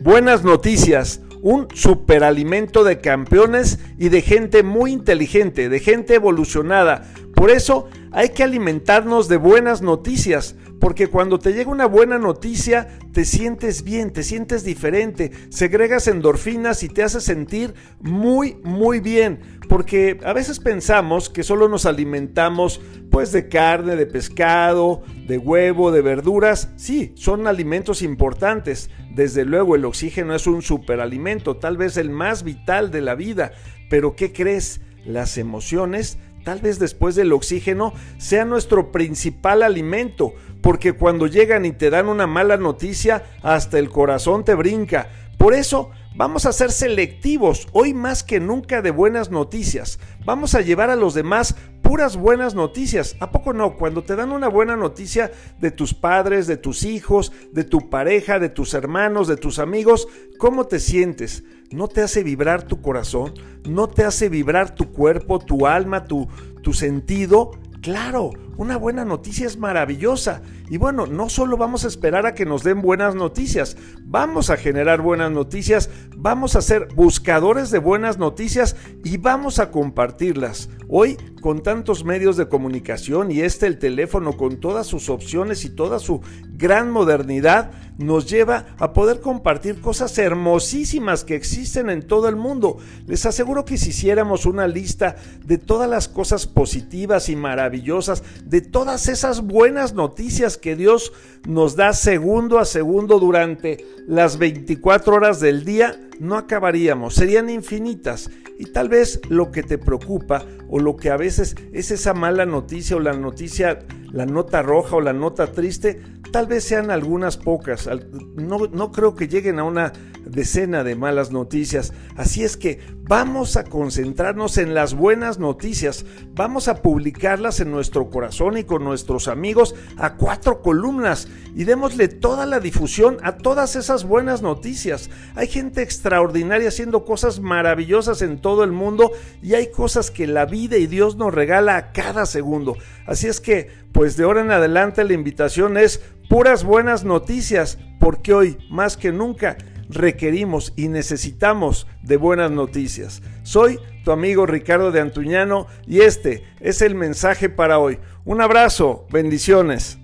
buenas noticias, un superalimento de campeones y de gente muy inteligente, de gente evolucionada. Por eso hay que alimentarnos de buenas noticias, porque cuando te llega una buena noticia te sientes bien, te sientes diferente, segregas endorfinas y te hace sentir muy, muy bien, porque a veces pensamos que solo nos alimentamos pues de carne, de pescado, de huevo, de verduras, sí, son alimentos importantes, desde luego el oxígeno es un superalimento, tal vez el más vital de la vida, pero ¿qué crees? Las emociones tal vez después del oxígeno, sea nuestro principal alimento, porque cuando llegan y te dan una mala noticia, hasta el corazón te brinca. Por eso, vamos a ser selectivos, hoy más que nunca de buenas noticias. Vamos a llevar a los demás puras buenas noticias. ¿A poco no? Cuando te dan una buena noticia de tus padres, de tus hijos, de tu pareja, de tus hermanos, de tus amigos, ¿cómo te sientes? ¿No te hace vibrar tu corazón? ¿No te hace vibrar tu cuerpo, tu alma, tu, tu sentido? Claro, una buena noticia es maravillosa. Y bueno, no solo vamos a esperar a que nos den buenas noticias, vamos a generar buenas noticias, vamos a ser buscadores de buenas noticias y vamos a compartirlas. Hoy, con tantos medios de comunicación y este el teléfono con todas sus opciones y toda su gran modernidad, nos lleva a poder compartir cosas hermosísimas que existen en todo el mundo. Les aseguro que si hiciéramos una lista de todas las cosas positivas y maravillosas, de todas esas buenas noticias que Dios nos da segundo a segundo durante las 24 horas del día, no acabaríamos, serían infinitas. Y tal vez lo que te preocupa o lo que a veces es esa mala noticia o la noticia, la nota roja o la nota triste, tal vez sean algunas pocas. No, no creo que lleguen a una decena de malas noticias. Así es que vamos a concentrarnos en las buenas noticias. Vamos a publicarlas en nuestro corazón y con nuestros amigos a cuatro columnas y démosle toda la difusión a todas esas buenas noticias. Hay gente extraordinaria haciendo cosas maravillosas en todo el mundo y hay cosas que la vida y Dios nos regala a cada segundo. Así es que, pues de ahora en adelante la invitación es puras buenas noticias, porque hoy más que nunca requerimos y necesitamos de buenas noticias. Soy tu amigo Ricardo de Antuñano y este es el mensaje para hoy. Un abrazo, bendiciones.